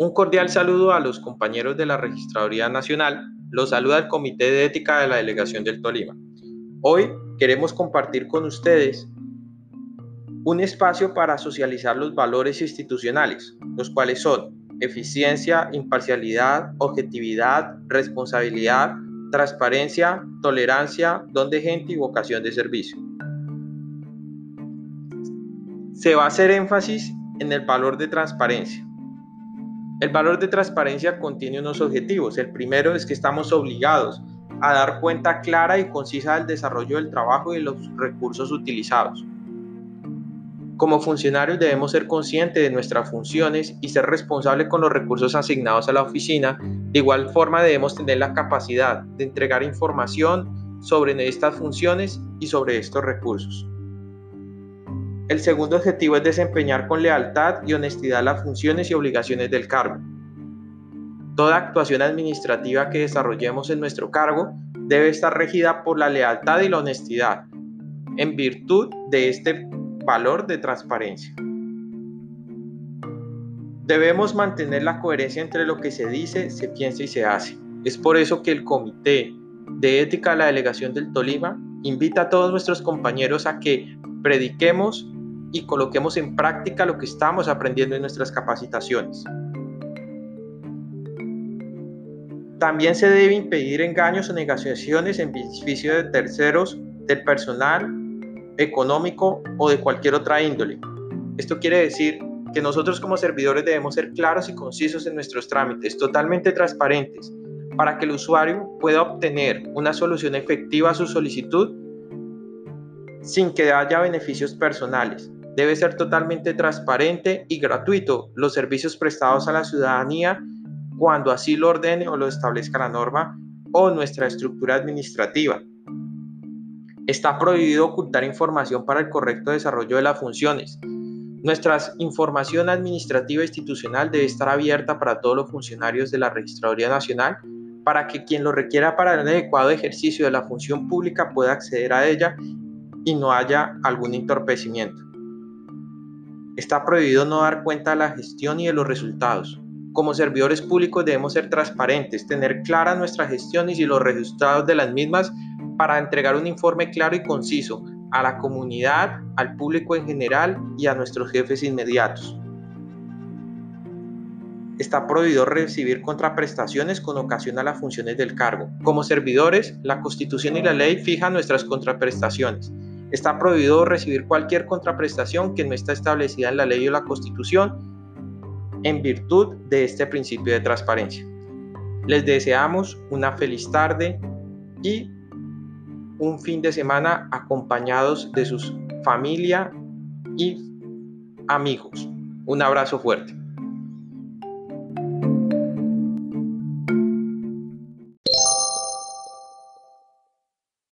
Un cordial saludo a los compañeros de la Registraduría Nacional. Los saluda el Comité de Ética de la Delegación del Tolima. Hoy queremos compartir con ustedes un espacio para socializar los valores institucionales, los cuales son eficiencia, imparcialidad, objetividad, responsabilidad, transparencia, tolerancia, don de gente y vocación de servicio. Se va a hacer énfasis en el valor de transparencia. El valor de transparencia contiene unos objetivos. El primero es que estamos obligados a dar cuenta clara y concisa del desarrollo del trabajo y de los recursos utilizados. Como funcionarios debemos ser conscientes de nuestras funciones y ser responsables con los recursos asignados a la oficina. De igual forma debemos tener la capacidad de entregar información sobre estas funciones y sobre estos recursos. El segundo objetivo es desempeñar con lealtad y honestidad las funciones y obligaciones del cargo. Toda actuación administrativa que desarrollemos en nuestro cargo debe estar regida por la lealtad y la honestidad, en virtud de este valor de transparencia. Debemos mantener la coherencia entre lo que se dice, se piensa y se hace. Es por eso que el Comité de Ética de la Delegación del Tolima invita a todos nuestros compañeros a que prediquemos y coloquemos en práctica lo que estamos aprendiendo en nuestras capacitaciones. También se debe impedir engaños o negociaciones en beneficio de terceros, del personal, económico o de cualquier otra índole. Esto quiere decir que nosotros como servidores debemos ser claros y concisos en nuestros trámites, totalmente transparentes, para que el usuario pueda obtener una solución efectiva a su solicitud sin que haya beneficios personales. Debe ser totalmente transparente y gratuito los servicios prestados a la ciudadanía cuando así lo ordene o lo establezca la norma o nuestra estructura administrativa. Está prohibido ocultar información para el correcto desarrollo de las funciones. Nuestra información administrativa institucional debe estar abierta para todos los funcionarios de la Registraduría Nacional para que quien lo requiera para el adecuado ejercicio de la función pública pueda acceder a ella y no haya algún entorpecimiento. Está prohibido no dar cuenta de la gestión y de los resultados. Como servidores públicos debemos ser transparentes, tener claras nuestras gestiones y los resultados de las mismas para entregar un informe claro y conciso a la comunidad, al público en general y a nuestros jefes inmediatos. Está prohibido recibir contraprestaciones con ocasión a las funciones del cargo. Como servidores, la Constitución y la ley fijan nuestras contraprestaciones. Está prohibido recibir cualquier contraprestación que no está establecida en la ley o la constitución en virtud de este principio de transparencia. Les deseamos una feliz tarde y un fin de semana acompañados de sus familia y amigos. Un abrazo fuerte.